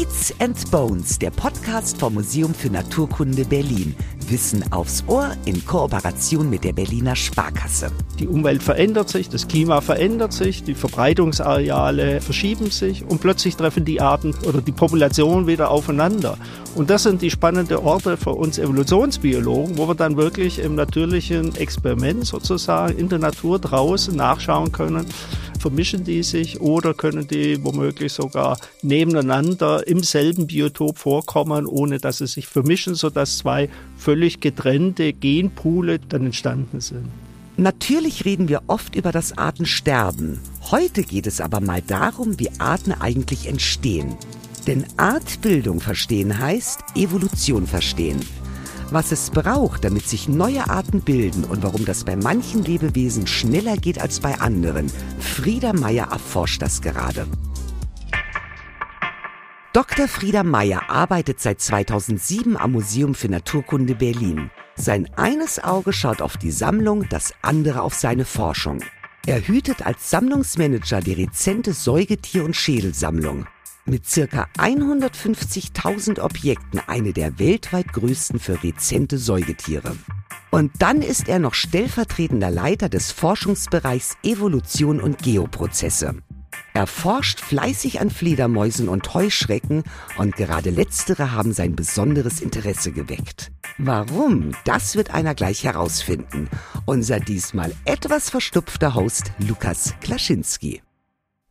Beats and Bones, der Podcast vom Museum für Naturkunde Berlin. Wissen aufs Ohr in Kooperation mit der Berliner Sparkasse. Die Umwelt verändert sich, das Klima verändert sich, die Verbreitungsareale verschieben sich und plötzlich treffen die Arten oder die Populationen wieder aufeinander. Und das sind die spannenden Orte für uns Evolutionsbiologen, wo wir dann wirklich im natürlichen Experiment sozusagen in der Natur draußen nachschauen können, vermischen die sich oder können die womöglich sogar nebeneinander im selben Biotop vorkommen, ohne dass sie sich vermischen, sodass zwei völlig getrennte Genpoole dann entstanden sind. Natürlich reden wir oft über das Artensterben. Heute geht es aber mal darum, wie Arten eigentlich entstehen. Denn Artbildung verstehen heißt Evolution verstehen was es braucht, damit sich neue Arten bilden und warum das bei manchen Lebewesen schneller geht als bei anderen. Frieda Meier erforscht das gerade. Dr. Frieda Meier arbeitet seit 2007 am Museum für Naturkunde Berlin. Sein eines Auge schaut auf die Sammlung, das andere auf seine Forschung. Er hütet als Sammlungsmanager die rezente Säugetier- und Schädelsammlung mit circa 150.000 Objekten eine der weltweit größten für rezente Säugetiere. Und dann ist er noch stellvertretender Leiter des Forschungsbereichs Evolution und Geoprozesse. Er forscht fleißig an Fledermäusen und Heuschrecken und gerade letztere haben sein besonderes Interesse geweckt. Warum? Das wird einer gleich herausfinden. Unser diesmal etwas verstupfter Host Lukas Klaschinski.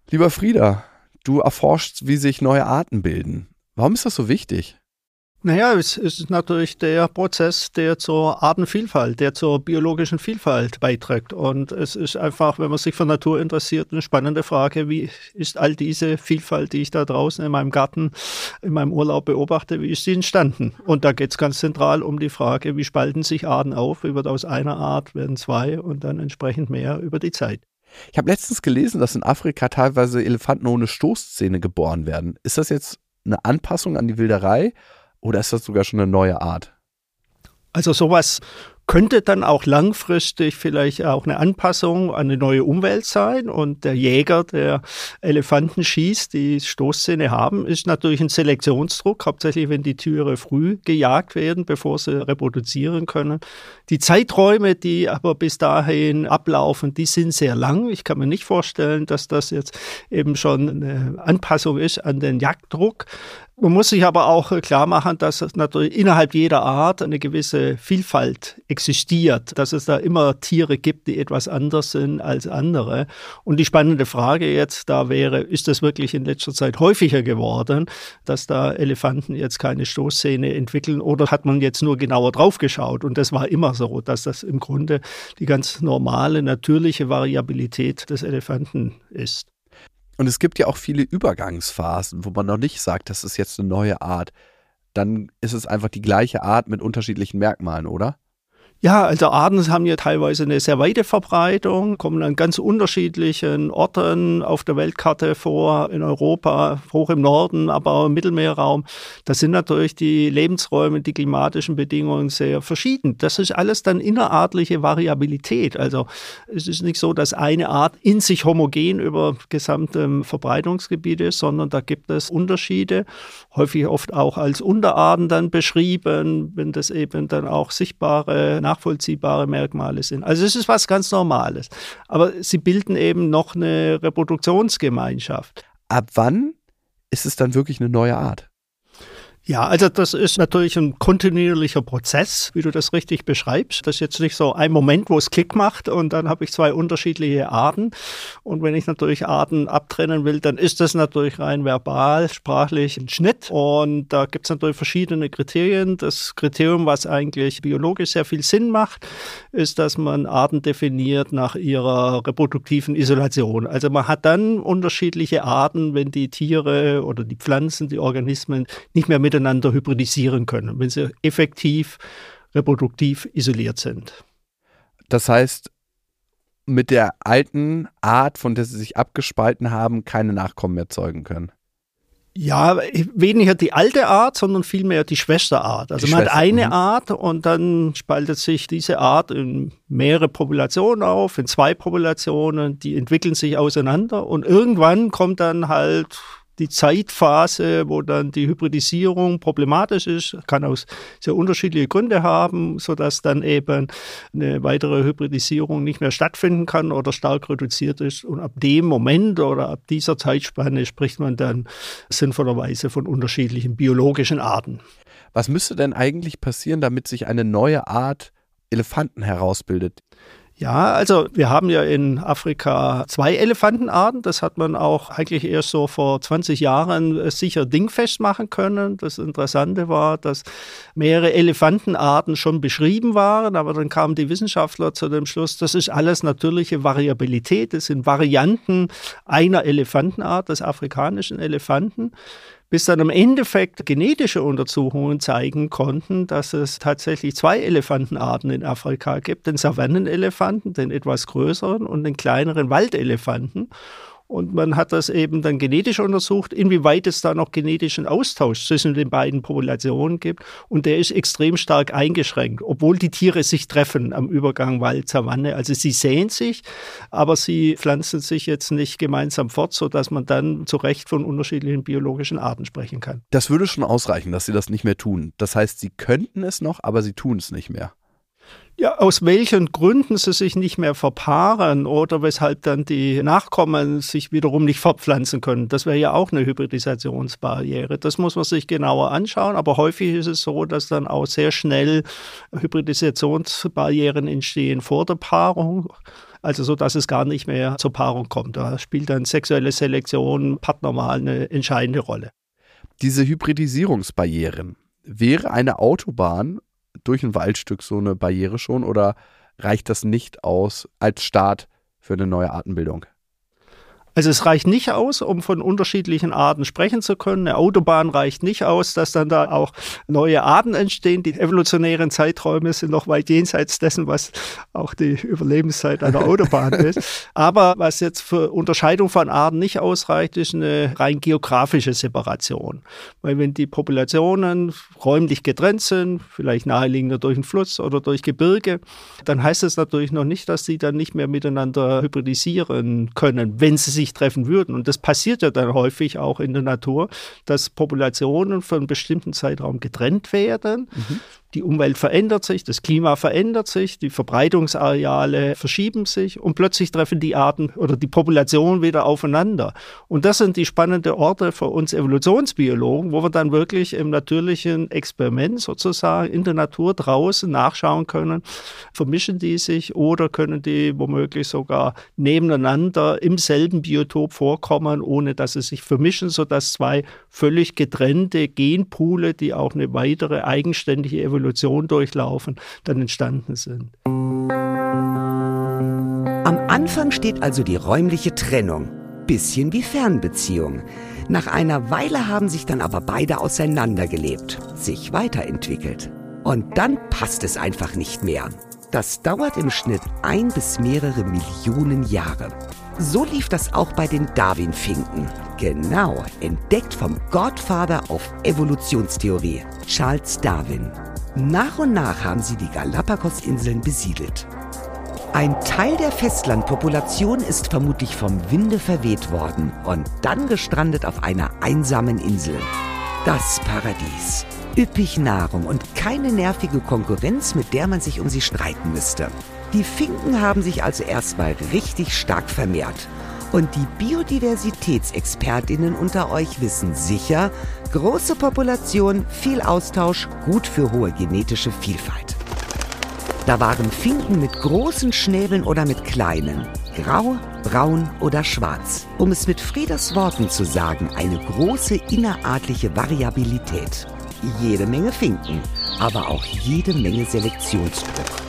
Lieber Frieda, Du erforschst, wie sich neue Arten bilden. Warum ist das so wichtig? Naja, es ist natürlich der Prozess, der zur Artenvielfalt, der zur biologischen Vielfalt beiträgt. Und es ist einfach, wenn man sich für Natur interessiert, eine spannende Frage, wie ist all diese Vielfalt, die ich da draußen in meinem Garten, in meinem Urlaub beobachte, wie ist sie entstanden? Und da geht es ganz zentral um die Frage, wie spalten sich Arten auf? Wie wird aus einer Art werden zwei und dann entsprechend mehr über die Zeit? Ich habe letztens gelesen, dass in Afrika teilweise Elefanten ohne Stoßzähne geboren werden. Ist das jetzt eine Anpassung an die Wilderei oder ist das sogar schon eine neue Art? Also sowas könnte dann auch langfristig vielleicht auch eine Anpassung an eine neue Umwelt sein. Und der Jäger, der Elefanten schießt, die Stoßzähne haben, ist natürlich ein Selektionsdruck, hauptsächlich wenn die Tiere früh gejagt werden, bevor sie reproduzieren können. Die Zeiträume, die aber bis dahin ablaufen, die sind sehr lang. Ich kann mir nicht vorstellen, dass das jetzt eben schon eine Anpassung ist an den Jagddruck. Man muss sich aber auch klar machen, dass natürlich innerhalb jeder Art eine gewisse Vielfalt existiert, dass es da immer Tiere gibt, die etwas anders sind als andere. Und die spannende Frage jetzt da wäre, ist das wirklich in letzter Zeit häufiger geworden, dass da Elefanten jetzt keine Stoßzähne entwickeln oder hat man jetzt nur genauer drauf geschaut? Und das war immer so, dass das im Grunde die ganz normale, natürliche Variabilität des Elefanten ist. Und es gibt ja auch viele Übergangsphasen, wo man noch nicht sagt, das ist jetzt eine neue Art. Dann ist es einfach die gleiche Art mit unterschiedlichen Merkmalen, oder? Ja, also Arten haben ja teilweise eine sehr weite Verbreitung, kommen an ganz unterschiedlichen Orten auf der Weltkarte vor, in Europa, hoch im Norden, aber auch im Mittelmeerraum. Da sind natürlich die Lebensräume, die klimatischen Bedingungen sehr verschieden. Das ist alles dann innerartliche Variabilität. Also es ist nicht so, dass eine Art in sich homogen über gesamtem Verbreitungsgebiet ist, sondern da gibt es Unterschiede, häufig oft auch als Unterarten dann beschrieben, wenn das eben dann auch sichtbare nachvollziehbare Merkmale sind. Also es ist was ganz Normales. Aber sie bilden eben noch eine Reproduktionsgemeinschaft. Ab wann ist es dann wirklich eine neue Art? Ja, also das ist natürlich ein kontinuierlicher Prozess, wie du das richtig beschreibst. Das ist jetzt nicht so ein Moment, wo es Klick macht und dann habe ich zwei unterschiedliche Arten. Und wenn ich natürlich Arten abtrennen will, dann ist das natürlich rein verbal, sprachlich ein Schnitt. Und da gibt es natürlich verschiedene Kriterien. Das Kriterium, was eigentlich biologisch sehr viel Sinn macht, ist, dass man Arten definiert nach ihrer reproduktiven Isolation. Also man hat dann unterschiedliche Arten, wenn die Tiere oder die Pflanzen, die Organismen nicht mehr miteinander miteinander hybridisieren können, wenn sie effektiv reproduktiv isoliert sind. Das heißt, mit der alten Art, von der sie sich abgespalten haben, keine Nachkommen mehr zeugen können. Ja, weniger die alte Art, sondern vielmehr die Schwesterart. Also die man Schwester, hat eine mh. Art und dann spaltet sich diese Art in mehrere Populationen auf, in zwei Populationen, die entwickeln sich auseinander und irgendwann kommt dann halt die Zeitphase, wo dann die Hybridisierung problematisch ist, kann aus sehr unterschiedliche Gründe haben, sodass dann eben eine weitere Hybridisierung nicht mehr stattfinden kann oder stark reduziert ist. Und ab dem Moment oder ab dieser Zeitspanne spricht man dann sinnvollerweise von unterschiedlichen biologischen Arten. Was müsste denn eigentlich passieren, damit sich eine neue Art Elefanten herausbildet? Ja, also wir haben ja in Afrika zwei Elefantenarten. Das hat man auch eigentlich erst so vor 20 Jahren äh, sicher dingfest machen können. Das Interessante war, dass mehrere Elefantenarten schon beschrieben waren, aber dann kamen die Wissenschaftler zu dem Schluss, das ist alles natürliche Variabilität. Das sind Varianten einer Elefantenart, des afrikanischen Elefanten bis dann im Endeffekt genetische Untersuchungen zeigen konnten, dass es tatsächlich zwei Elefantenarten in Afrika gibt, den Savannenelefanten, den etwas größeren und den kleineren Waldelefanten. Und man hat das eben dann genetisch untersucht, inwieweit es da noch genetischen Austausch zwischen den beiden Populationen gibt. Und der ist extrem stark eingeschränkt, obwohl die Tiere sich treffen am Übergang Wald-Savanne. Also sie sehen sich, aber sie pflanzen sich jetzt nicht gemeinsam fort, sodass man dann zu Recht von unterschiedlichen biologischen Arten sprechen kann. Das würde schon ausreichen, dass sie das nicht mehr tun. Das heißt, sie könnten es noch, aber sie tun es nicht mehr. Ja, aus welchen Gründen sie sich nicht mehr verpaaren oder weshalb dann die Nachkommen sich wiederum nicht fortpflanzen können. Das wäre ja auch eine Hybridisationsbarriere. Das muss man sich genauer anschauen, aber häufig ist es so, dass dann auch sehr schnell Hybridisationsbarrieren entstehen vor der Paarung. Also so, dass es gar nicht mehr zur Paarung kommt. Da spielt dann sexuelle Selektion, Partnerwahl eine entscheidende Rolle. Diese Hybridisierungsbarrieren, wäre eine Autobahn durch ein Waldstück so eine Barriere schon oder reicht das nicht aus als Start für eine neue Artenbildung? Also es reicht nicht aus, um von unterschiedlichen Arten sprechen zu können. Eine Autobahn reicht nicht aus, dass dann da auch neue Arten entstehen. Die evolutionären Zeiträume sind noch weit jenseits dessen, was auch die Überlebenszeit einer Autobahn ist. Aber was jetzt für Unterscheidung von Arten nicht ausreicht, ist eine rein geografische Separation. Weil wenn die Populationen räumlich getrennt sind, vielleicht naheliegender durch einen Fluss oder durch Gebirge, dann heißt es natürlich noch nicht, dass sie dann nicht mehr miteinander hybridisieren können, wenn sie sich sich treffen würden. Und das passiert ja dann häufig auch in der Natur, dass Populationen für einen bestimmten Zeitraum getrennt werden. Mhm. Die Umwelt verändert sich, das Klima verändert sich, die Verbreitungsareale verschieben sich und plötzlich treffen die Arten oder die Populationen wieder aufeinander. Und das sind die spannenden Orte für uns Evolutionsbiologen, wo wir dann wirklich im natürlichen Experiment sozusagen in der Natur draußen nachschauen können, vermischen die sich oder können die womöglich sogar nebeneinander im selben Biotop vorkommen, ohne dass sie sich vermischen, sodass zwei völlig getrennte Genpoole, die auch eine weitere eigenständige Evolution Evolution durchlaufen, dann entstanden sind. Am Anfang steht also die räumliche Trennung. Bisschen wie Fernbeziehung. Nach einer Weile haben sich dann aber beide auseinandergelebt, sich weiterentwickelt. Und dann passt es einfach nicht mehr. Das dauert im Schnitt ein bis mehrere Millionen Jahre. So lief das auch bei den Darwin-Finken. Genau, entdeckt vom Godfather auf Evolutionstheorie, Charles Darwin. Nach und nach haben sie die Galapagos-Inseln besiedelt. Ein Teil der Festlandpopulation ist vermutlich vom Winde verweht worden und dann gestrandet auf einer einsamen Insel. Das Paradies. Üppig Nahrung und keine nervige Konkurrenz, mit der man sich um sie streiten müsste. Die Finken haben sich also erstmal richtig stark vermehrt. Und die Biodiversitätsexpertinnen unter euch wissen sicher, große Population, viel Austausch, gut für hohe genetische Vielfalt. Da waren Finken mit großen Schnäbeln oder mit kleinen, grau, braun oder schwarz. Um es mit Frieders Worten zu sagen, eine große innerartliche Variabilität. Jede Menge Finken, aber auch jede Menge Selektionsdruck.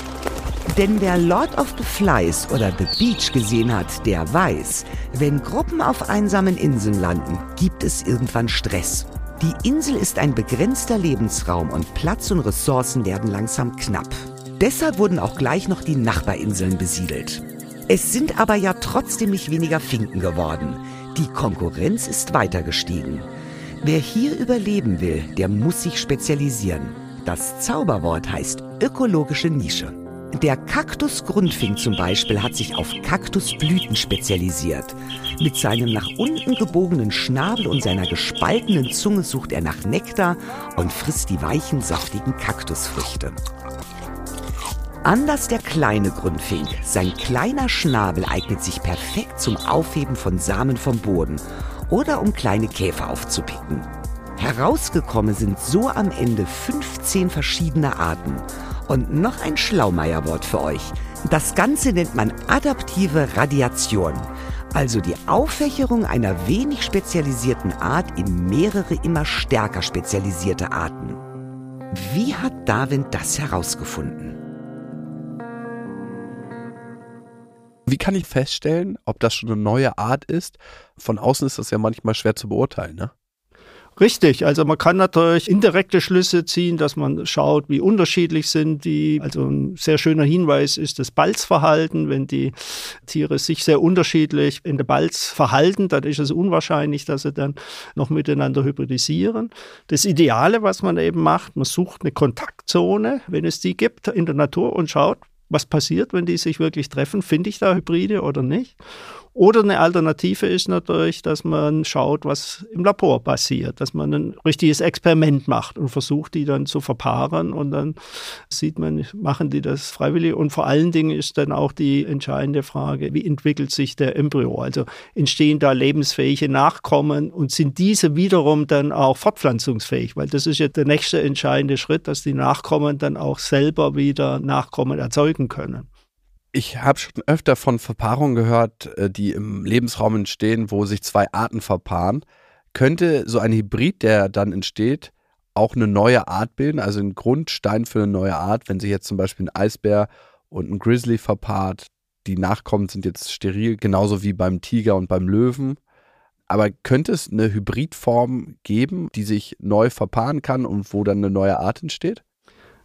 Denn wer Lord of the Flies oder The Beach gesehen hat, der weiß, wenn Gruppen auf einsamen Inseln landen, gibt es irgendwann Stress. Die Insel ist ein begrenzter Lebensraum und Platz und Ressourcen werden langsam knapp. Deshalb wurden auch gleich noch die Nachbarinseln besiedelt. Es sind aber ja trotzdem nicht weniger Finken geworden. Die Konkurrenz ist weiter gestiegen. Wer hier überleben will, der muss sich spezialisieren. Das Zauberwort heißt ökologische Nische. Der Kaktusgrundfink zum Beispiel hat sich auf Kaktusblüten spezialisiert. Mit seinem nach unten gebogenen Schnabel und seiner gespaltenen Zunge sucht er nach Nektar und frisst die weichen, saftigen Kaktusfrüchte. Anders der kleine Grundfink. Sein kleiner Schnabel eignet sich perfekt zum Aufheben von Samen vom Boden oder um kleine Käfer aufzupicken. Herausgekommen sind so am Ende 15 verschiedene Arten. Und noch ein Schlaumeierwort für euch. Das Ganze nennt man adaptive Radiation. Also die Auffächerung einer wenig spezialisierten Art in mehrere immer stärker spezialisierte Arten. Wie hat Darwin das herausgefunden? Wie kann ich feststellen, ob das schon eine neue Art ist? Von außen ist das ja manchmal schwer zu beurteilen, ne? Richtig, also man kann natürlich indirekte Schlüsse ziehen, dass man schaut, wie unterschiedlich sind die. Also ein sehr schöner Hinweis ist das Balzverhalten. Wenn die Tiere sich sehr unterschiedlich in der Balz verhalten, dann ist es unwahrscheinlich, dass sie dann noch miteinander hybridisieren. Das Ideale, was man eben macht, man sucht eine Kontaktzone, wenn es die gibt in der Natur und schaut, was passiert, wenn die sich wirklich treffen. Finde ich da Hybride oder nicht? Oder eine Alternative ist natürlich, dass man schaut, was im Labor passiert, dass man ein richtiges Experiment macht und versucht, die dann zu verpaaren und dann sieht man, machen die das freiwillig und vor allen Dingen ist dann auch die entscheidende Frage, wie entwickelt sich der Embryo? Also entstehen da lebensfähige Nachkommen und sind diese wiederum dann auch fortpflanzungsfähig? Weil das ist ja der nächste entscheidende Schritt, dass die Nachkommen dann auch selber wieder Nachkommen erzeugen können. Ich habe schon öfter von Verpaarungen gehört, äh, die im Lebensraum entstehen, wo sich zwei Arten verpaaren. Könnte so ein Hybrid, der dann entsteht, auch eine neue Art bilden, also ein Grundstein für eine neue Art, wenn sich jetzt zum Beispiel ein Eisbär und ein Grizzly verpaart, die Nachkommen sind jetzt steril, genauso wie beim Tiger und beim Löwen. Aber könnte es eine Hybridform geben, die sich neu verpaaren kann und wo dann eine neue Art entsteht?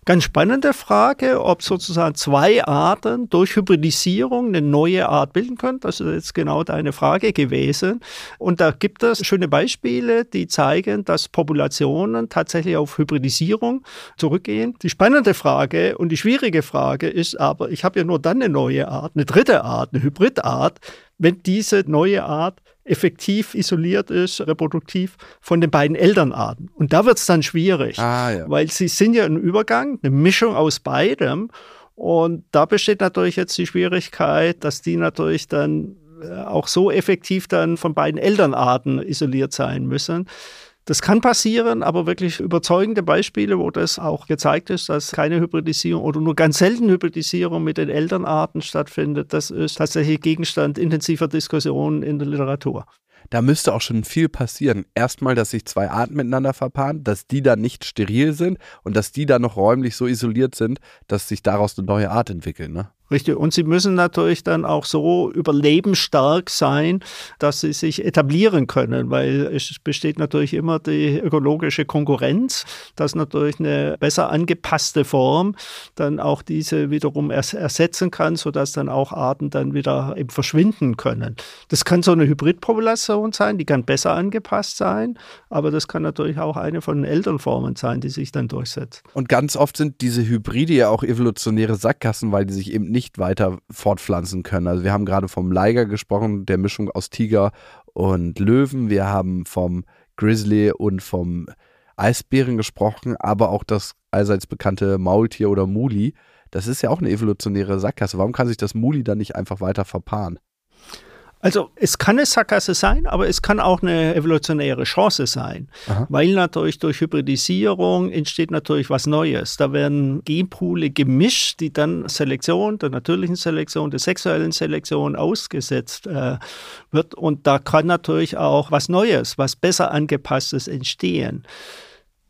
Ganz spannende Frage, ob sozusagen zwei Arten durch Hybridisierung eine neue Art bilden können. Das ist jetzt genau deine Frage gewesen. Und da gibt es schöne Beispiele, die zeigen, dass Populationen tatsächlich auf Hybridisierung zurückgehen. Die spannende Frage und die schwierige Frage ist aber, ich habe ja nur dann eine neue Art, eine dritte Art, eine Hybridart, wenn diese neue Art effektiv isoliert ist, reproduktiv von den beiden Elternarten. Und da wird es dann schwierig, ah, ja. weil sie sind ja ein Übergang, eine Mischung aus beidem. Und da besteht natürlich jetzt die Schwierigkeit, dass die natürlich dann äh, auch so effektiv dann von beiden Elternarten isoliert sein müssen, das kann passieren, aber wirklich überzeugende Beispiele, wo das auch gezeigt ist, dass keine Hybridisierung oder nur ganz selten Hybridisierung mit den Elternarten stattfindet, das ist tatsächlich Gegenstand intensiver Diskussionen in der Literatur. Da müsste auch schon viel passieren. Erstmal, dass sich zwei Arten miteinander verpaaren, dass die dann nicht steril sind und dass die dann noch räumlich so isoliert sind, dass sich daraus eine neue Art entwickeln. Ne? Richtig. Und sie müssen natürlich dann auch so überlebensstark sein, dass sie sich etablieren können, weil es besteht natürlich immer die ökologische Konkurrenz, dass natürlich eine besser angepasste Form dann auch diese wiederum ersetzen kann, sodass dann auch Arten dann wieder eben verschwinden können. Das kann so eine Hybridpopulation sein, die kann besser angepasst sein, aber das kann natürlich auch eine von den Elternformen sein, die sich dann durchsetzt. Und ganz oft sind diese Hybride ja auch evolutionäre Sackgassen, weil die sich eben nicht weiter fortpflanzen können. Also wir haben gerade vom Liger gesprochen, der Mischung aus Tiger und Löwen. Wir haben vom Grizzly und vom Eisbären gesprochen, aber auch das allseits bekannte Maultier oder Muli. Das ist ja auch eine evolutionäre Sackgasse. Warum kann sich das Muli dann nicht einfach weiter verpaaren? Also es kann eine Sackgasse sein, aber es kann auch eine evolutionäre Chance sein, Aha. weil natürlich durch Hybridisierung entsteht natürlich was Neues. Da werden Genpoole gemischt, die dann Selektion, der natürlichen Selektion, der sexuellen Selektion ausgesetzt äh, wird und da kann natürlich auch was Neues, was besser angepasstes entstehen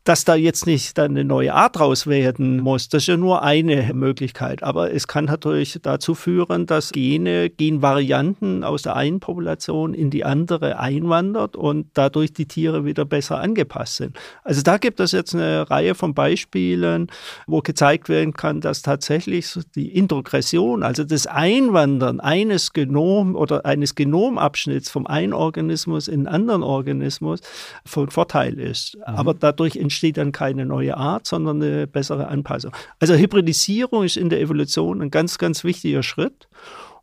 dass da jetzt nicht dann eine neue Art draus werden muss, das ist ja nur eine Möglichkeit. Aber es kann natürlich dazu führen, dass Gene, Genvarianten aus der einen Population in die andere einwandert und dadurch die Tiere wieder besser angepasst sind. Also da gibt es jetzt eine Reihe von Beispielen, wo gezeigt werden kann, dass tatsächlich die Introgression, also das Einwandern eines Genom oder eines Genomabschnitts vom einen Organismus in einen anderen Organismus von Vorteil ist. Mhm. Aber dadurch entsteht entsteht dann keine neue Art, sondern eine bessere Anpassung. Also Hybridisierung ist in der Evolution ein ganz, ganz wichtiger Schritt.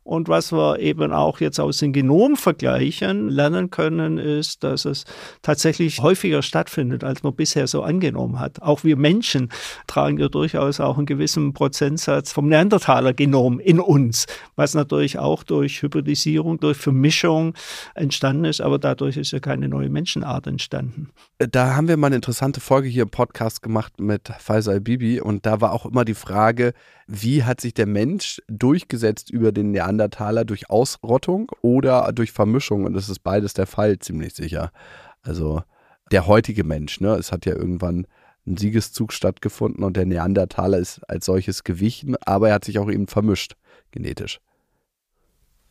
Und was wir eben auch jetzt aus den Genomvergleichen lernen können, ist, dass es tatsächlich häufiger stattfindet, als man bisher so angenommen hat. Auch wir Menschen tragen ja durchaus auch einen gewissen Prozentsatz vom Neandertaler-Genom in uns, was natürlich auch durch Hybridisierung, durch Vermischung entstanden ist, aber dadurch ist ja keine neue Menschenart entstanden. Da haben wir mal eine interessante Folge hier im Podcast gemacht mit Faisal Bibi und da war auch immer die Frage, wie hat sich der Mensch durchgesetzt über den Neandertaler durch Ausrottung oder durch Vermischung? Und das ist beides der Fall, ziemlich sicher. Also der heutige Mensch, ne? Es hat ja irgendwann ein Siegeszug stattgefunden und der Neandertaler ist als solches gewichen, aber er hat sich auch eben vermischt, genetisch.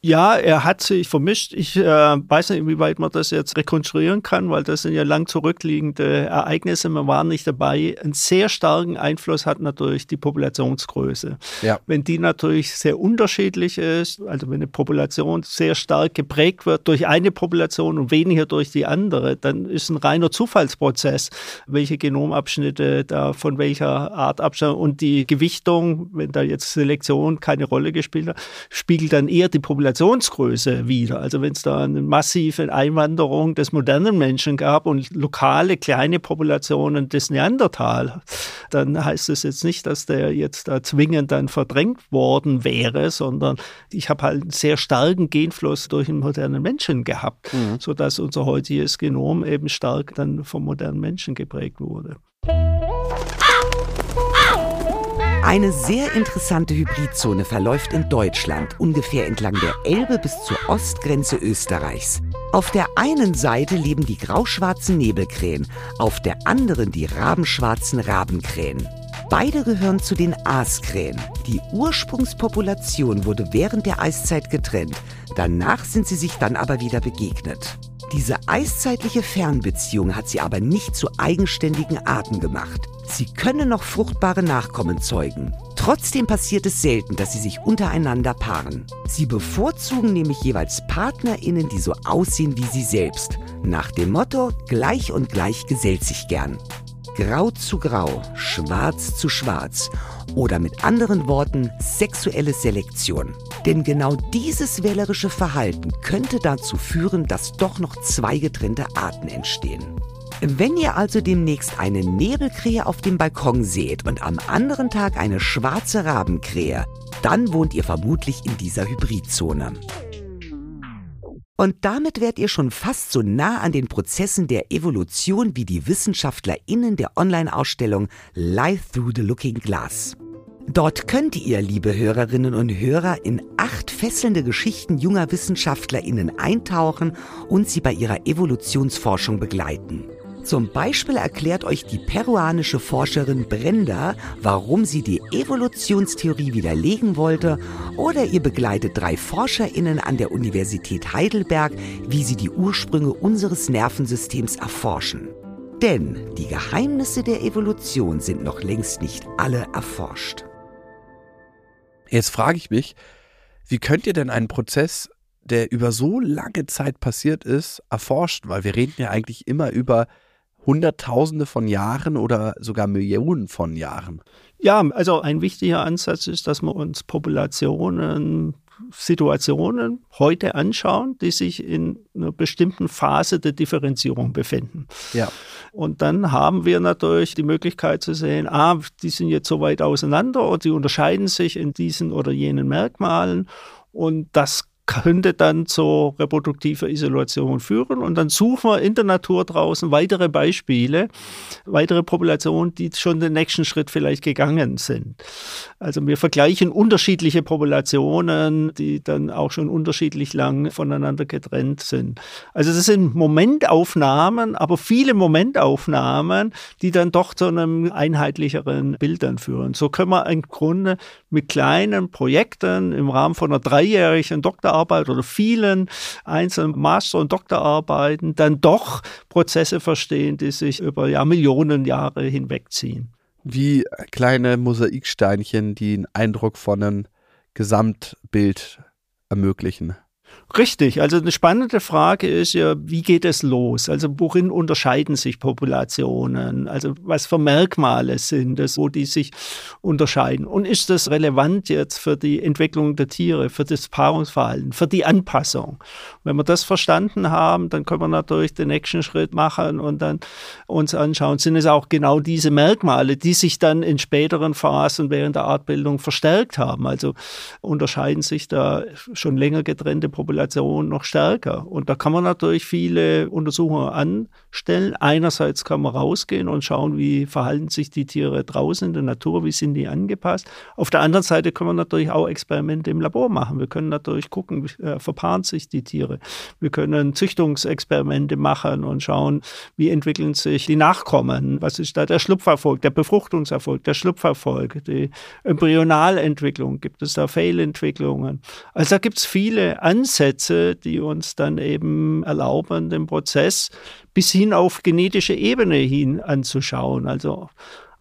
Ja, er hat sich vermischt. Ich äh, weiß nicht, inwieweit man das jetzt rekonstruieren kann, weil das sind ja lang zurückliegende Ereignisse. Man war nicht dabei. Einen sehr starken Einfluss hat natürlich die Populationsgröße. Ja. Wenn die natürlich sehr unterschiedlich ist, also wenn eine Population sehr stark geprägt wird durch eine Population und weniger durch die andere, dann ist ein reiner Zufallsprozess, welche Genomabschnitte da von welcher Art abstammen. Und die Gewichtung, wenn da jetzt Selektion keine Rolle gespielt hat, spiegelt dann eher die Population Populationsgröße wieder. Also wenn es da eine massive Einwanderung des modernen Menschen gab und lokale kleine Populationen des Neandertal, dann heißt es jetzt nicht, dass der jetzt da zwingend dann verdrängt worden wäre, sondern ich habe halt einen sehr starken Genfluss durch den modernen Menschen gehabt, mhm. sodass unser heutiges Genom eben stark dann vom modernen Menschen geprägt wurde. Eine sehr interessante Hybridzone verläuft in Deutschland, ungefähr entlang der Elbe bis zur Ostgrenze Österreichs. Auf der einen Seite leben die grauschwarzen Nebelkrähen, auf der anderen die rabenschwarzen Rabenkrähen. Beide gehören zu den Aaskrähen. Die Ursprungspopulation wurde während der Eiszeit getrennt. Danach sind sie sich dann aber wieder begegnet. Diese eiszeitliche Fernbeziehung hat sie aber nicht zu eigenständigen Arten gemacht. Sie können noch fruchtbare Nachkommen zeugen. Trotzdem passiert es selten, dass sie sich untereinander paaren. Sie bevorzugen nämlich jeweils PartnerInnen, die so aussehen wie sie selbst. Nach dem Motto, gleich und gleich gesellt sich gern. Grau zu Grau, Schwarz zu Schwarz oder mit anderen Worten sexuelle Selektion. Denn genau dieses wählerische Verhalten könnte dazu führen, dass doch noch zwei getrennte Arten entstehen. Wenn ihr also demnächst eine Nebelkrähe auf dem Balkon seht und am anderen Tag eine schwarze Rabenkrähe, dann wohnt ihr vermutlich in dieser Hybridzone. Und damit wärt ihr schon fast so nah an den Prozessen der Evolution wie die WissenschaftlerInnen der Online-Ausstellung Life Through the Looking Glass. Dort könnt ihr, liebe Hörerinnen und Hörer, in acht fesselnde Geschichten junger WissenschaftlerInnen eintauchen und sie bei ihrer Evolutionsforschung begleiten. Zum Beispiel erklärt euch die peruanische Forscherin Brenda, warum sie die Evolutionstheorie widerlegen wollte, oder ihr begleitet drei ForscherInnen an der Universität Heidelberg, wie sie die Ursprünge unseres Nervensystems erforschen. Denn die Geheimnisse der Evolution sind noch längst nicht alle erforscht. Jetzt frage ich mich, wie könnt ihr denn einen Prozess, der über so lange Zeit passiert ist, erforschen? Weil wir reden ja eigentlich immer über Hunderttausende von Jahren oder sogar Millionen von Jahren. Ja, also ein wichtiger Ansatz ist, dass wir uns Populationen, Situationen heute anschauen, die sich in einer bestimmten Phase der Differenzierung befinden. Ja. Und dann haben wir natürlich die Möglichkeit zu sehen, ah, die sind jetzt so weit auseinander und die unterscheiden sich in diesen oder jenen Merkmalen. Und das könnte dann zur reproduktiver Isolation führen. Und dann suchen wir in der Natur draußen weitere Beispiele, weitere Populationen, die schon den nächsten Schritt vielleicht gegangen sind. Also wir vergleichen unterschiedliche Populationen, die dann auch schon unterschiedlich lang voneinander getrennt sind. Also das sind Momentaufnahmen, aber viele Momentaufnahmen, die dann doch zu einem einheitlicheren Bild dann führen. So können wir im Grunde mit kleinen Projekten im Rahmen von einer dreijährigen Doktor Doktorarbeit oder vielen einzelnen Master- und Doktorarbeiten dann doch Prozesse verstehen, die sich über ja, Millionen Jahre hinwegziehen. Wie kleine Mosaiksteinchen, die einen Eindruck von einem Gesamtbild ermöglichen. Richtig, also eine spannende Frage ist ja, wie geht es los? Also worin unterscheiden sich Populationen? Also was für Merkmale sind es, wo die sich unterscheiden? Und ist das relevant jetzt für die Entwicklung der Tiere, für das Paarungsverhalten, für die Anpassung? Wenn wir das verstanden haben, dann können wir natürlich den nächsten Schritt machen und dann uns anschauen, sind es auch genau diese Merkmale, die sich dann in späteren Phasen während der Artbildung verstärkt haben? Also unterscheiden sich da schon länger getrennte Populationen Population noch stärker. Und da kann man natürlich viele Untersuchungen anstellen. Einerseits kann man rausgehen und schauen, wie verhalten sich die Tiere draußen in der Natur, wie sind die angepasst. Auf der anderen Seite können wir natürlich auch Experimente im Labor machen. Wir können natürlich gucken, äh, verpaaren sich die Tiere. Wir können Züchtungsexperimente machen und schauen, wie entwickeln sich die Nachkommen. Was ist da der Schlupferfolg, der Befruchtungserfolg, der Schlupferfolg, die Embryonalentwicklung, gibt es da Fehlentwicklungen. Also da gibt es viele Ansätze, Ansätze, die uns dann eben erlauben, den Prozess bis hin auf genetische Ebene hin anzuschauen. Also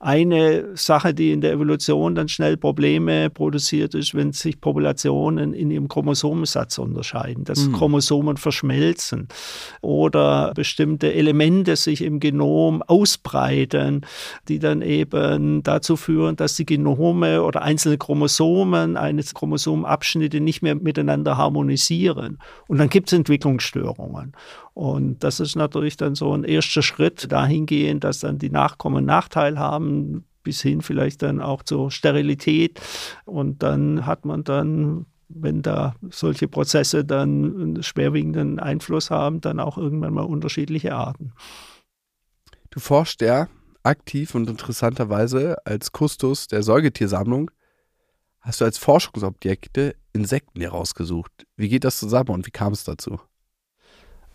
eine Sache, die in der Evolution dann schnell Probleme produziert, ist, wenn sich Populationen in ihrem Chromosomensatz unterscheiden, dass mhm. Chromosomen verschmelzen oder bestimmte Elemente sich im Genom ausbreiten, die dann eben dazu führen, dass die Genome oder einzelne Chromosomen eines Chromosomabschnitte nicht mehr miteinander harmonisieren. Und dann gibt es Entwicklungsstörungen. Und das ist natürlich dann so ein erster Schritt dahingehend, dass dann die Nachkommen Nachteil haben, bis hin vielleicht dann auch zur Sterilität. Und dann hat man dann, wenn da solche Prozesse dann einen schwerwiegenden Einfluss haben, dann auch irgendwann mal unterschiedliche Arten. Du forschst ja aktiv und interessanterweise als Kustos der Säugetiersammlung hast du als Forschungsobjekte Insekten herausgesucht. Wie geht das zusammen und wie kam es dazu?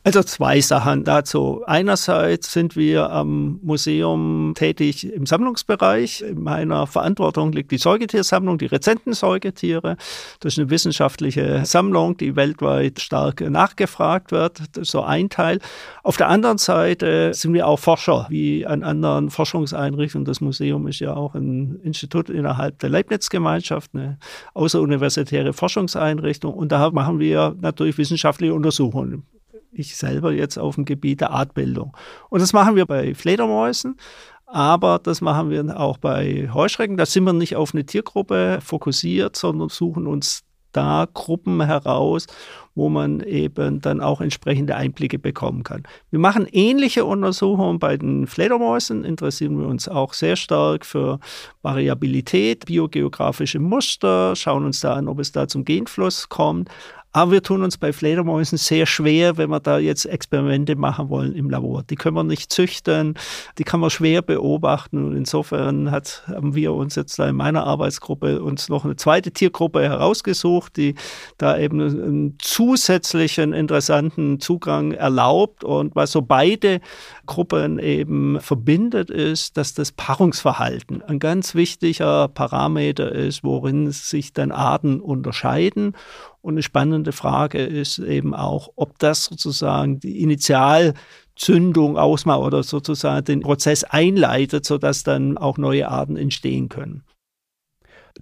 Also zwei Sachen dazu. Einerseits sind wir am Museum tätig im Sammlungsbereich. In meiner Verantwortung liegt die Säugetiersammlung, die rezenten Säugetiere. Das ist eine wissenschaftliche Sammlung, die weltweit stark nachgefragt wird. Das ist so ein Teil. Auf der anderen Seite sind wir auch Forscher, wie an anderen Forschungseinrichtungen. Das Museum ist ja auch ein Institut innerhalb der Leibniz-Gemeinschaft, eine außeruniversitäre Forschungseinrichtung. Und da machen wir natürlich wissenschaftliche Untersuchungen ich selber jetzt auf dem Gebiet der Artbildung. Und das machen wir bei Fledermäusen, aber das machen wir auch bei Heuschrecken. Da sind wir nicht auf eine Tiergruppe fokussiert, sondern suchen uns da Gruppen heraus, wo man eben dann auch entsprechende Einblicke bekommen kann. Wir machen ähnliche Untersuchungen bei den Fledermäusen, interessieren wir uns auch sehr stark für Variabilität, biogeografische Muster, schauen uns da an, ob es da zum Genfluss kommt. Aber wir tun uns bei Fledermäusen sehr schwer, wenn wir da jetzt Experimente machen wollen im Labor. Die können wir nicht züchten, die kann man schwer beobachten. Und insofern hat, haben wir uns jetzt da in meiner Arbeitsgruppe uns noch eine zweite Tiergruppe herausgesucht, die da eben einen zusätzlichen interessanten Zugang erlaubt. Und was so beide Gruppen eben verbindet, ist, dass das Paarungsverhalten ein ganz wichtiger Parameter ist, worin sich dann Arten unterscheiden. Und eine spannende Frage ist eben auch, ob das sozusagen die Initialzündung ausmacht oder sozusagen den Prozess einleitet, sodass dann auch neue Arten entstehen können.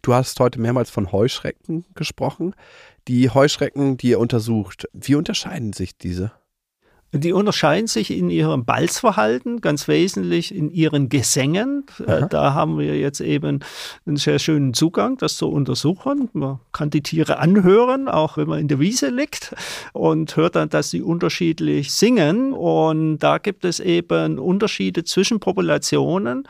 Du hast heute mehrmals von Heuschrecken gesprochen. Die Heuschrecken, die ihr untersucht, wie unterscheiden sich diese? Die unterscheiden sich in ihrem Balzverhalten, ganz wesentlich in ihren Gesängen. Äh, Aha. Da haben wir jetzt eben einen sehr schönen Zugang, das zu untersuchen. Man kann die Tiere anhören, auch wenn man in der Wiese liegt und hört dann, dass sie unterschiedlich singen. Und da gibt es eben Unterschiede zwischen Populationen,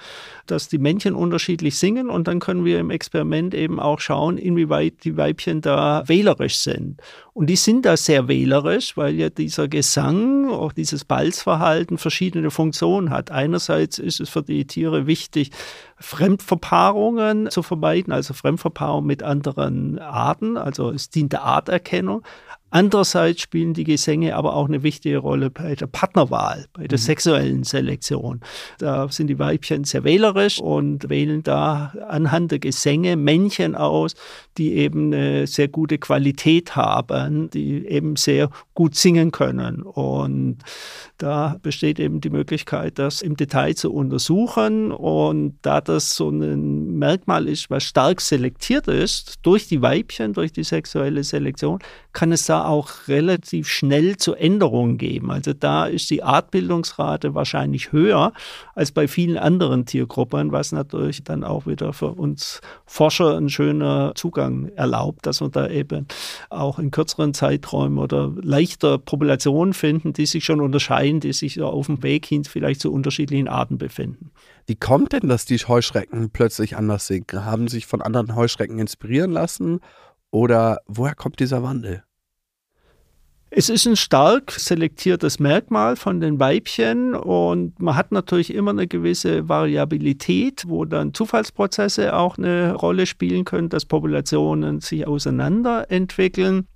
dass die Männchen unterschiedlich singen. Und dann können wir im Experiment eben auch schauen, inwieweit die Weibchen da wählerisch sind. Und die sind da sehr wählerisch, weil ja dieser Gesang, auch dieses Balzverhalten verschiedene Funktionen hat. Einerseits ist es für die Tiere wichtig, Fremdverpaarungen zu vermeiden, also Fremdverpaarung mit anderen Arten, also es dient der Arterkennung. Andererseits spielen die Gesänge aber auch eine wichtige Rolle bei der Partnerwahl, bei der mhm. sexuellen Selektion. Da sind die Weibchen sehr wählerisch und wählen da anhand der Gesänge Männchen aus, die eben eine sehr gute Qualität haben, die eben sehr gut singen können. Und da besteht eben die Möglichkeit, das im Detail zu untersuchen. Und da das so ein Merkmal ist, was stark selektiert ist durch die Weibchen, durch die sexuelle Selektion, kann es da auch relativ schnell zu Änderungen geben. Also da ist die Artbildungsrate wahrscheinlich höher als bei vielen anderen Tiergruppen, was natürlich dann auch wieder für uns Forscher ein schöner Zugang erlaubt, dass wir da eben auch in kürzeren Zeiträumen oder leichter Populationen finden, die sich schon unterscheiden, die sich auf dem Weg hin vielleicht zu unterschiedlichen Arten befinden. Wie kommt denn, dass die Heuschrecken plötzlich anders sind? Haben sich von anderen Heuschrecken inspirieren lassen oder woher kommt dieser Wandel? Es ist ein stark selektiertes Merkmal von den Weibchen und man hat natürlich immer eine gewisse Variabilität, wo dann Zufallsprozesse auch eine Rolle spielen können, dass Populationen sich auseinander entwickeln.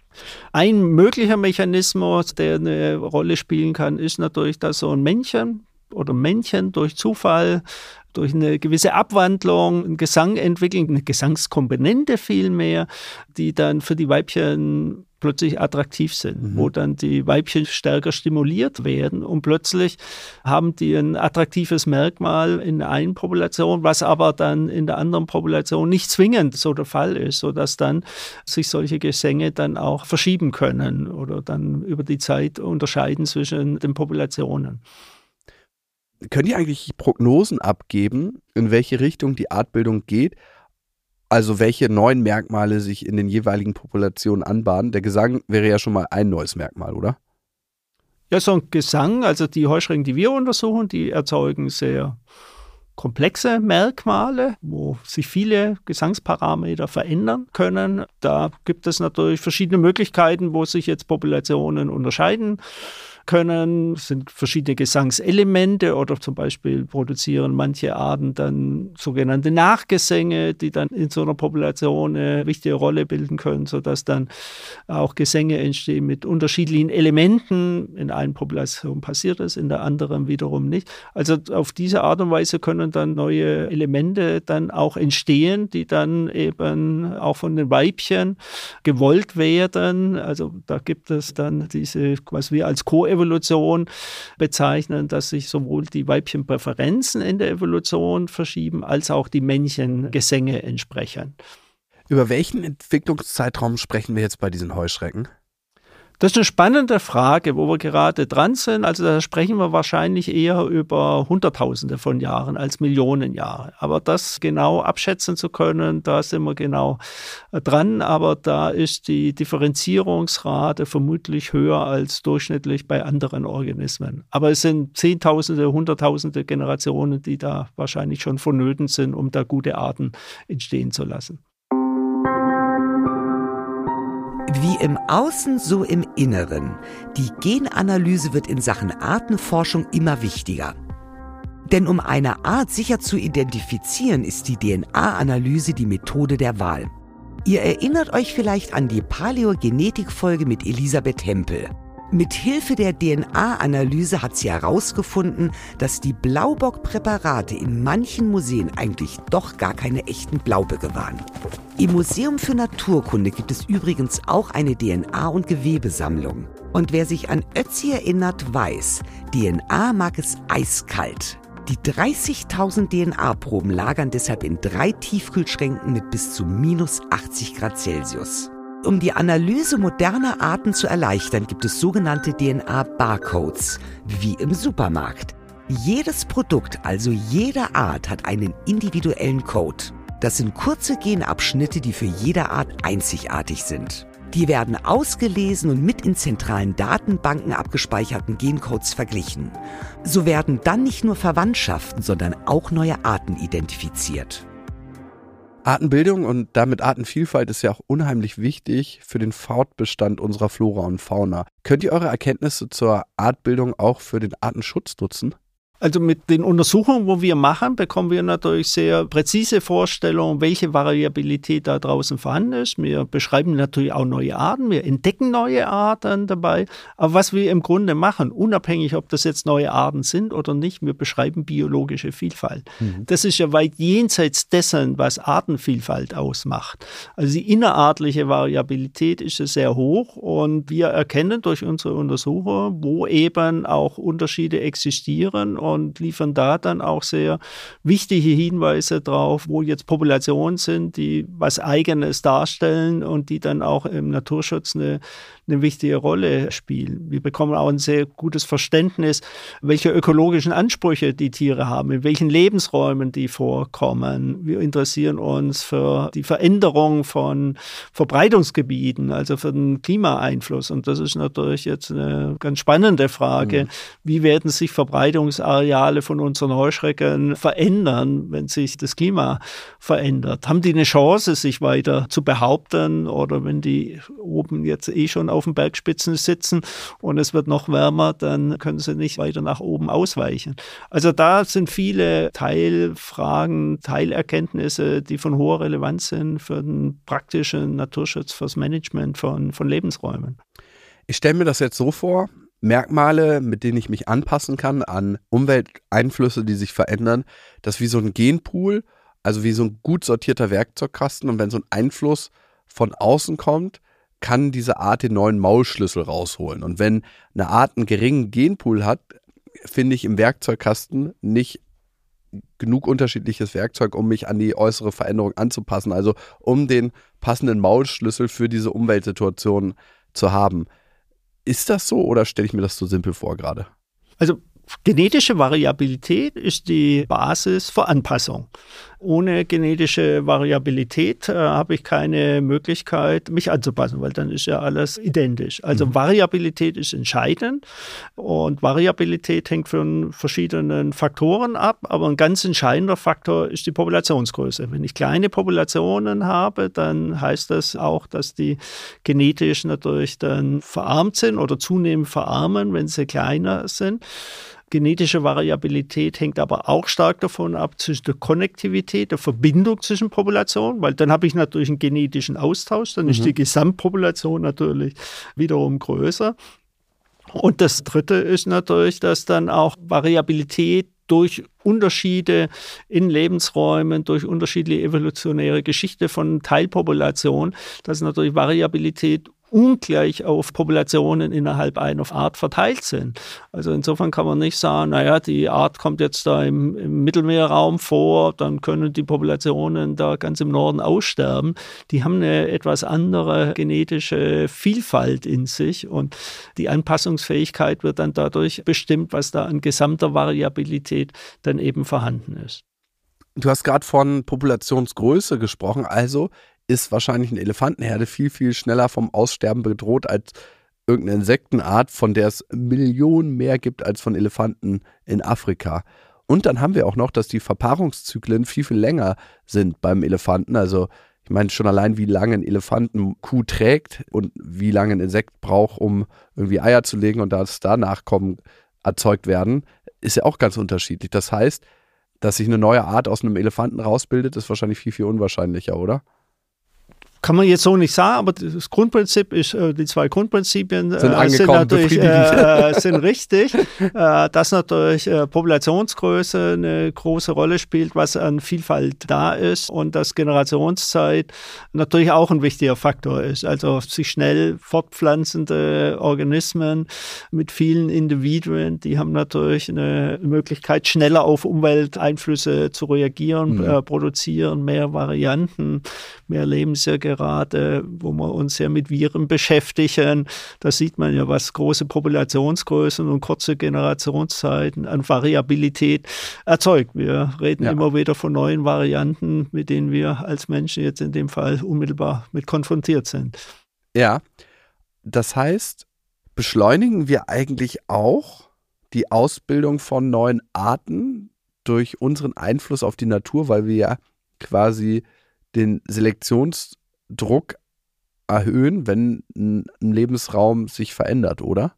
Ein möglicher Mechanismus, der eine Rolle spielen kann, ist natürlich, dass so ein Männchen oder Männchen durch Zufall durch eine gewisse Abwandlung einen Gesang entwickeln, eine Gesangskomponente vielmehr, die dann für die Weibchen plötzlich attraktiv sind, mhm. wo dann die Weibchen stärker stimuliert werden und plötzlich haben die ein attraktives Merkmal in der einen Population, was aber dann in der anderen Population nicht zwingend so der Fall ist, sodass dann sich solche Gesänge dann auch verschieben können oder dann über die Zeit unterscheiden zwischen den Populationen. Können die eigentlich Prognosen abgeben, in welche Richtung die Artbildung geht? Also welche neuen Merkmale sich in den jeweiligen Populationen anbahnen. Der Gesang wäre ja schon mal ein neues Merkmal, oder? Ja, so ein Gesang, also die Heuschrecken, die wir untersuchen, die erzeugen sehr komplexe Merkmale, wo sich viele Gesangsparameter verändern können. Da gibt es natürlich verschiedene Möglichkeiten, wo sich jetzt Populationen unterscheiden können, sind verschiedene Gesangselemente oder zum Beispiel produzieren manche Arten dann sogenannte Nachgesänge, die dann in so einer Population eine wichtige Rolle bilden können, sodass dann auch Gesänge entstehen mit unterschiedlichen Elementen. In einer Population passiert das, in der anderen wiederum nicht. Also auf diese Art und Weise können dann neue Elemente dann auch entstehen, die dann eben auch von den Weibchen gewollt werden. Also da gibt es dann diese, was wir als Co Evolution bezeichnen, dass sich sowohl die Weibchenpräferenzen in der Evolution verschieben, als auch die Männchengesänge entsprechen. Über welchen Entwicklungszeitraum sprechen wir jetzt bei diesen Heuschrecken? Das ist eine spannende Frage, wo wir gerade dran sind. Also da sprechen wir wahrscheinlich eher über Hunderttausende von Jahren als Millionen Jahre. Aber das genau abschätzen zu können, da sind wir genau äh, dran. Aber da ist die Differenzierungsrate vermutlich höher als durchschnittlich bei anderen Organismen. Aber es sind Zehntausende, Hunderttausende Generationen, die da wahrscheinlich schon vonnöten sind, um da gute Arten entstehen zu lassen. Wie im Außen, so im Inneren. Die Genanalyse wird in Sachen Artenforschung immer wichtiger. Denn um eine Art sicher zu identifizieren, ist die DNA-Analyse die Methode der Wahl. Ihr erinnert euch vielleicht an die Paläogenetik-Folge mit Elisabeth Hempel. Mit Hilfe der DNA-Analyse hat sie herausgefunden, dass die Blaubock-Präparate in manchen Museen eigentlich doch gar keine echten Blauböcke waren. Im Museum für Naturkunde gibt es übrigens auch eine DNA- und Gewebesammlung. Und wer sich an Ötzi erinnert, weiß, DNA mag es eiskalt. Die 30.000 DNA-Proben lagern deshalb in drei Tiefkühlschränken mit bis zu minus 80 Grad Celsius. Um die Analyse moderner Arten zu erleichtern, gibt es sogenannte DNA-Barcodes, wie im Supermarkt. Jedes Produkt, also jede Art, hat einen individuellen Code. Das sind kurze Genabschnitte, die für jede Art einzigartig sind. Die werden ausgelesen und mit in zentralen Datenbanken abgespeicherten Gencodes verglichen. So werden dann nicht nur Verwandtschaften, sondern auch neue Arten identifiziert. Artenbildung und damit Artenvielfalt ist ja auch unheimlich wichtig für den Fortbestand unserer Flora und Fauna. Könnt ihr eure Erkenntnisse zur Artbildung auch für den Artenschutz nutzen? Also mit den Untersuchungen, wo wir machen, bekommen wir natürlich sehr präzise Vorstellungen, welche Variabilität da draußen vorhanden ist. Wir beschreiben natürlich auch neue Arten, wir entdecken neue Arten dabei. Aber was wir im Grunde machen, unabhängig, ob das jetzt neue Arten sind oder nicht, wir beschreiben biologische Vielfalt. Mhm. Das ist ja weit jenseits dessen, was Artenvielfalt ausmacht. Also die innerartliche Variabilität ist ja sehr hoch und wir erkennen durch unsere Untersuchungen, wo eben auch Unterschiede existieren und liefern da dann auch sehr wichtige Hinweise drauf, wo jetzt Populationen sind, die was Eigenes darstellen und die dann auch im Naturschutz eine, eine wichtige Rolle spielen. Wir bekommen auch ein sehr gutes Verständnis, welche ökologischen Ansprüche die Tiere haben, in welchen Lebensräumen die vorkommen. Wir interessieren uns für die Veränderung von Verbreitungsgebieten, also für den Klimaeinfluss. Und das ist natürlich jetzt eine ganz spannende Frage. Mhm. Wie werden sich Verbreitungsareale von unseren Heuschrecken verändern, wenn sich das Klima verändert? Haben die eine Chance, sich weiter zu behaupten oder wenn die oben jetzt eh schon auf den Bergspitzen sitzen und es wird noch wärmer, dann können sie nicht weiter nach oben ausweichen. Also da sind viele Teilfragen, Teilerkenntnisse, die von hoher Relevanz sind für den praktischen Naturschutz, fürs Management von, von Lebensräumen. Ich stelle mir das jetzt so vor, Merkmale, mit denen ich mich anpassen kann an Umwelteinflüsse, die sich verändern, das wie so ein Genpool, also wie so ein gut sortierter Werkzeugkasten. Und wenn so ein Einfluss von außen kommt, kann diese Art den neuen Maulschlüssel rausholen. Und wenn eine Art einen geringen Genpool hat, finde ich im Werkzeugkasten nicht genug unterschiedliches Werkzeug, um mich an die äußere Veränderung anzupassen, also um den passenden Maulschlüssel für diese Umweltsituation zu haben. Ist das so oder stelle ich mir das so simpel vor gerade? Also Genetische Variabilität ist die Basis für Anpassung. Ohne genetische Variabilität äh, habe ich keine Möglichkeit, mich anzupassen, weil dann ist ja alles identisch. Also mhm. Variabilität ist entscheidend und Variabilität hängt von verschiedenen Faktoren ab, aber ein ganz entscheidender Faktor ist die Populationsgröße. Wenn ich kleine Populationen habe, dann heißt das auch, dass die genetisch natürlich dann verarmt sind oder zunehmend verarmen, wenn sie kleiner sind. Genetische Variabilität hängt aber auch stark davon ab, zwischen der Konnektivität, der Verbindung zwischen Populationen, weil dann habe ich natürlich einen genetischen Austausch, dann mhm. ist die Gesamtpopulation natürlich wiederum größer. Und das Dritte ist natürlich, dass dann auch Variabilität durch Unterschiede in Lebensräumen, durch unterschiedliche evolutionäre Geschichte von Teilpopulationen, dass natürlich Variabilität ungleich auf Populationen innerhalb einer Art verteilt sind. Also insofern kann man nicht sagen, naja, die Art kommt jetzt da im, im, Mittelmeerraum vor, dann können die Populationen da ganz im Norden aussterben. Die haben eine etwas andere genetische Vielfalt in sich und die Anpassungsfähigkeit wird dann dadurch bestimmt, was da an gesamter Variabilität dann eben vorhanden ist. Du hast gerade von Populationsgröße gesprochen, also ist wahrscheinlich eine Elefantenherde viel, viel schneller vom Aussterben bedroht als irgendeine Insektenart, von der es Millionen mehr gibt als von Elefanten in Afrika. Und dann haben wir auch noch, dass die Verpaarungszyklen viel, viel länger sind beim Elefanten. Also ich meine schon allein, wie lange ein Elefantenkuh trägt und wie lange ein Insekt braucht, um irgendwie Eier zu legen und dass da Nachkommen erzeugt werden, ist ja auch ganz unterschiedlich. Das heißt, dass sich eine neue Art aus einem Elefanten rausbildet, ist wahrscheinlich viel, viel unwahrscheinlicher, oder? Kann man jetzt so nicht sagen, aber das Grundprinzip ist, äh, die zwei Grundprinzipien sind, äh, sind natürlich äh, sind richtig, äh, dass natürlich äh, Populationsgröße eine große Rolle spielt, was an Vielfalt da ist und dass Generationszeit natürlich auch ein wichtiger Faktor ist. Also sich schnell fortpflanzende Organismen mit vielen Individuen, die haben natürlich eine Möglichkeit, schneller auf Umwelteinflüsse zu reagieren, mhm. Äh, produzieren mehr Varianten, mehr Lebensjahre gerade, wo wir uns ja mit Viren beschäftigen. Da sieht man ja, was große Populationsgrößen und kurze Generationszeiten an Variabilität erzeugt. Wir reden ja. immer wieder von neuen Varianten, mit denen wir als Menschen jetzt in dem Fall unmittelbar mit konfrontiert sind. Ja, das heißt, beschleunigen wir eigentlich auch die Ausbildung von neuen Arten durch unseren Einfluss auf die Natur, weil wir ja quasi den Selektions- Druck erhöhen, wenn ein Lebensraum sich verändert, oder?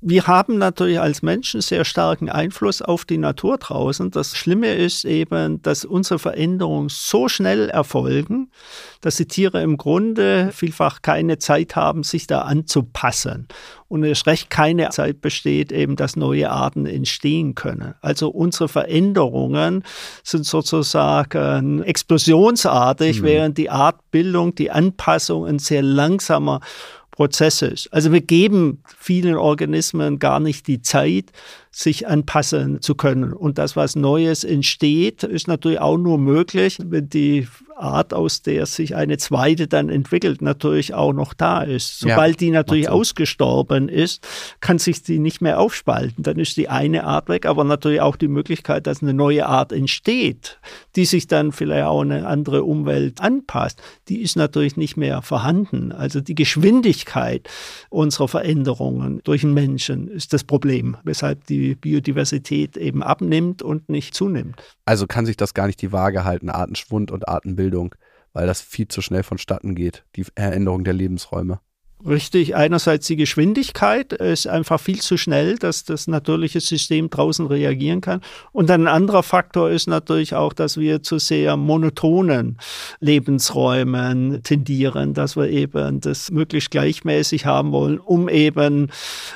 Wir haben natürlich als Menschen sehr starken Einfluss auf die Natur draußen. Das Schlimme ist eben, dass unsere Veränderungen so schnell erfolgen, dass die Tiere im Grunde vielfach keine Zeit haben, sich da anzupassen. Und es recht keine Zeit besteht, eben, dass neue Arten entstehen können. Also unsere Veränderungen sind sozusagen explosionsartig, mhm. während die Artbildung, die Anpassung ein sehr langsamer Prozess ist. Also wir geben vielen Organismen gar nicht die Zeit, sich anpassen zu können. Und das, was Neues entsteht, ist natürlich auch nur möglich, wenn die Art, aus der sich eine zweite dann entwickelt, natürlich auch noch da ist. Sobald ja, die natürlich ausgestorben ist, kann sich die nicht mehr aufspalten. Dann ist die eine Art weg, aber natürlich auch die Möglichkeit, dass eine neue Art entsteht, die sich dann vielleicht auch eine andere Umwelt anpasst. Die ist natürlich nicht mehr vorhanden. Also die Geschwindigkeit unserer Veränderungen durch den Menschen ist das Problem, weshalb die Biodiversität eben abnimmt und nicht zunimmt. Also kann sich das gar nicht die Waage halten, Artenschwund und Artenbildung, weil das viel zu schnell vonstatten geht, die Veränderung der Lebensräume. Richtig, einerseits die Geschwindigkeit ist einfach viel zu schnell, dass das natürliche System draußen reagieren kann. Und ein anderer Faktor ist natürlich auch, dass wir zu sehr monotonen Lebensräumen tendieren, dass wir eben das möglichst gleichmäßig haben wollen, um eben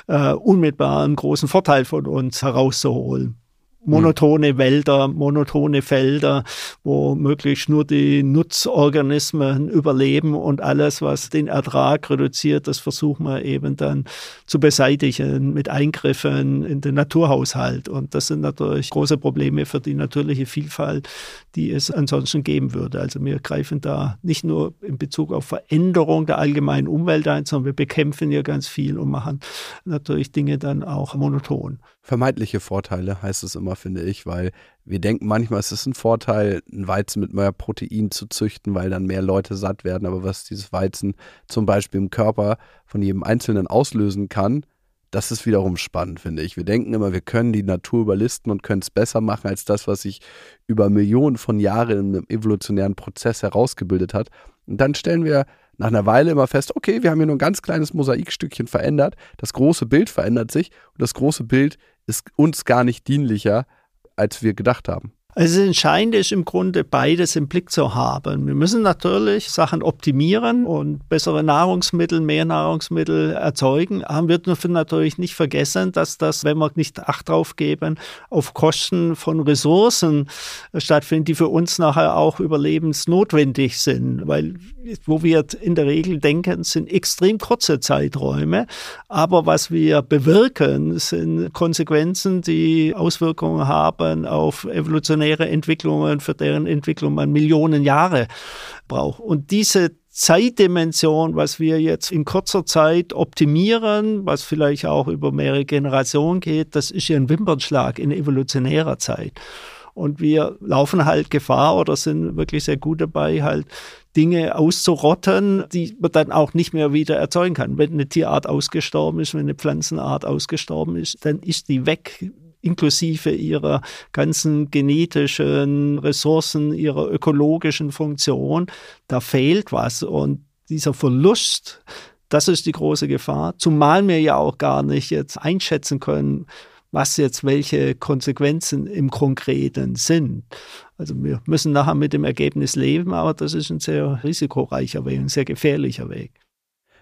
äh, unmittelbar einen großen Vorteil von uns herauszuholen monotone Wälder, monotone Felder, wo möglichst nur die Nutzorganismen überleben und alles, was den Ertrag reduziert, das versuchen wir eben dann zu beseitigen mit Eingriffen in den Naturhaushalt. Und das sind natürlich große Probleme für die natürliche Vielfalt, die es ansonsten geben würde. Also wir greifen da nicht nur in Bezug auf Veränderung der allgemeinen Umwelt ein, sondern wir bekämpfen ja ganz viel und machen natürlich Dinge dann auch monoton vermeintliche Vorteile, heißt es immer, finde ich, weil wir denken manchmal, es ist ein Vorteil, einen Weizen mit mehr Protein zu züchten, weil dann mehr Leute satt werden. Aber was dieses Weizen zum Beispiel im Körper von jedem Einzelnen auslösen kann, das ist wiederum spannend, finde ich. Wir denken immer, wir können die Natur überlisten und können es besser machen als das, was sich über Millionen von Jahren in einem evolutionären Prozess herausgebildet hat. Und dann stellen wir nach einer Weile immer fest, okay, wir haben hier nur ein ganz kleines Mosaikstückchen verändert, das große Bild verändert sich und das große Bild ist uns gar nicht dienlicher, als wir gedacht haben. Also das Entscheidende ist im Grunde beides im Blick zu haben. Wir müssen natürlich Sachen optimieren und bessere Nahrungsmittel, mehr Nahrungsmittel erzeugen. Aber wir dürfen natürlich nicht vergessen, dass das, wenn wir nicht Acht drauf geben, auf Kosten von Ressourcen stattfindet, die für uns nachher auch überlebensnotwendig sind. Weil wo wir in der Regel denken, sind extrem kurze Zeiträume. Aber was wir bewirken, sind Konsequenzen, die Auswirkungen haben auf evolutionäre Entwicklungen, für deren Entwicklung man Millionen Jahre braucht. Und diese Zeitdimension, was wir jetzt in kurzer Zeit optimieren, was vielleicht auch über mehrere Generationen geht, das ist ja ein Wimpernschlag in evolutionärer Zeit. Und wir laufen halt Gefahr oder sind wirklich sehr gut dabei, halt Dinge auszurotten, die man dann auch nicht mehr wieder erzeugen kann. Wenn eine Tierart ausgestorben ist, wenn eine Pflanzenart ausgestorben ist, dann ist die weg inklusive ihrer ganzen genetischen Ressourcen, ihrer ökologischen Funktion. Da fehlt was und dieser Verlust, das ist die große Gefahr, zumal wir ja auch gar nicht jetzt einschätzen können, was jetzt welche Konsequenzen im Konkreten sind. Also wir müssen nachher mit dem Ergebnis leben, aber das ist ein sehr risikoreicher Weg, ein sehr gefährlicher Weg.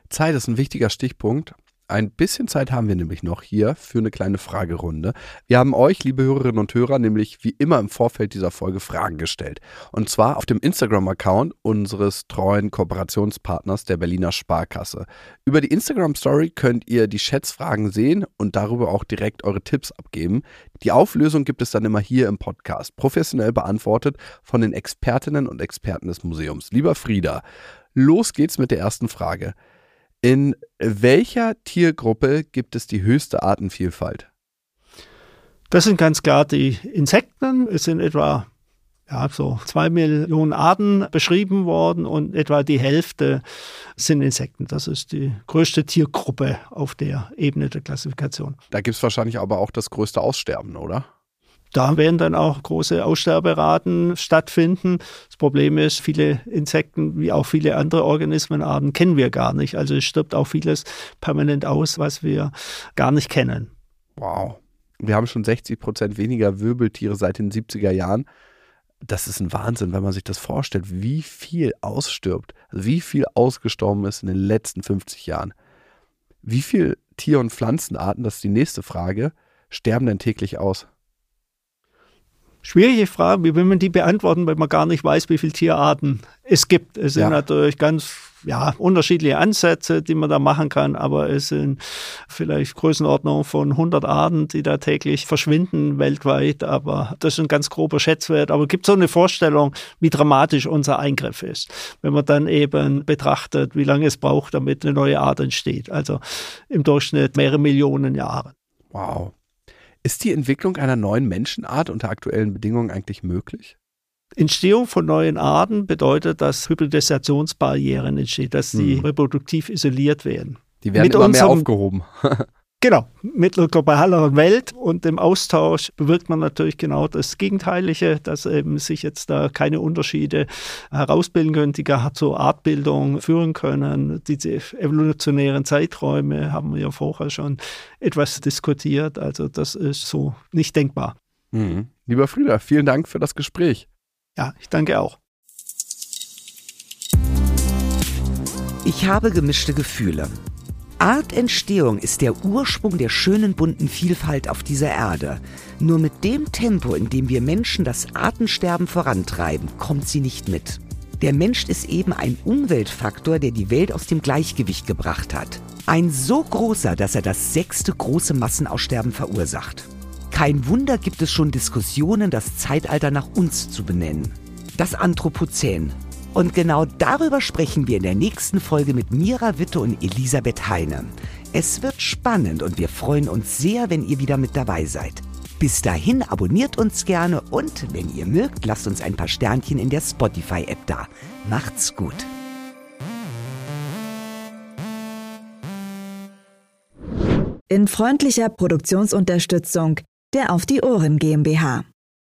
Zeit ist ein wichtiger Stichpunkt. Ein bisschen Zeit haben wir nämlich noch hier für eine kleine Fragerunde. Wir haben euch, liebe Hörerinnen und Hörer, nämlich wie immer im Vorfeld dieser Folge Fragen gestellt. Und zwar auf dem Instagram-Account unseres treuen Kooperationspartners der Berliner Sparkasse. Über die Instagram-Story könnt ihr die Schätzfragen sehen und darüber auch direkt eure Tipps abgeben. Die Auflösung gibt es dann immer hier im Podcast, professionell beantwortet von den Expertinnen und Experten des Museums. Lieber Frieda, los geht's mit der ersten Frage. In welcher Tiergruppe gibt es die höchste Artenvielfalt? Das sind ganz klar die Insekten. Es sind etwa ja, so zwei Millionen Arten beschrieben worden und etwa die Hälfte sind Insekten. Das ist die größte Tiergruppe auf der Ebene der Klassifikation. Da gibt es wahrscheinlich aber auch das größte Aussterben, oder? Da werden dann auch große Aussterberaten stattfinden. Das Problem ist, viele Insekten wie auch viele andere Organismenarten kennen wir gar nicht. Also es stirbt auch vieles permanent aus, was wir gar nicht kennen. Wow. Wir haben schon 60 Prozent weniger Wirbeltiere seit den 70er Jahren. Das ist ein Wahnsinn, wenn man sich das vorstellt, wie viel ausstirbt, also wie viel ausgestorben ist in den letzten 50 Jahren. Wie viele Tier- und Pflanzenarten, das ist die nächste Frage, sterben denn täglich aus? Schwierige Frage, wie will man die beantworten, wenn man gar nicht weiß, wie viele Tierarten es gibt. Es sind ja. natürlich ganz ja, unterschiedliche Ansätze, die man da machen kann, aber es sind vielleicht Größenordnung von 100 Arten, die da täglich verschwinden weltweit, aber das ist ein ganz grober Schätzwert. Aber es gibt so eine Vorstellung, wie dramatisch unser Eingriff ist, wenn man dann eben betrachtet, wie lange es braucht, damit eine neue Art entsteht. Also im Durchschnitt mehrere Millionen Jahre. Wow. Ist die Entwicklung einer neuen Menschenart unter aktuellen Bedingungen eigentlich möglich? Entstehung von neuen Arten bedeutet, dass Hybridisationsbarrieren entstehen, dass sie Hm. reproduktiv isoliert werden. Die werden Mit immer mehr aufgehoben. Genau, mit einer globaleren Welt und dem Austausch bewirkt man natürlich genau das Gegenteilige, dass eben sich jetzt da keine Unterschiede herausbilden können, die gar zur Artbildung führen können. Diese evolutionären Zeiträume haben wir ja vorher schon etwas diskutiert. Also das ist so nicht denkbar. Mhm. Lieber Frieder, vielen Dank für das Gespräch. Ja, ich danke auch. Ich habe gemischte Gefühle. Artentstehung ist der Ursprung der schönen bunten Vielfalt auf dieser Erde. Nur mit dem Tempo, in dem wir Menschen das Artensterben vorantreiben, kommt sie nicht mit. Der Mensch ist eben ein Umweltfaktor, der die Welt aus dem Gleichgewicht gebracht hat. Ein so großer, dass er das sechste große Massenaussterben verursacht. Kein Wunder gibt es schon Diskussionen, das Zeitalter nach uns zu benennen. Das Anthropozän. Und genau darüber sprechen wir in der nächsten Folge mit Mira Witte und Elisabeth Heine. Es wird spannend und wir freuen uns sehr, wenn ihr wieder mit dabei seid. Bis dahin abonniert uns gerne und wenn ihr mögt, lasst uns ein paar Sternchen in der Spotify-App da. Macht's gut. In freundlicher Produktionsunterstützung der Auf die Ohren GmbH.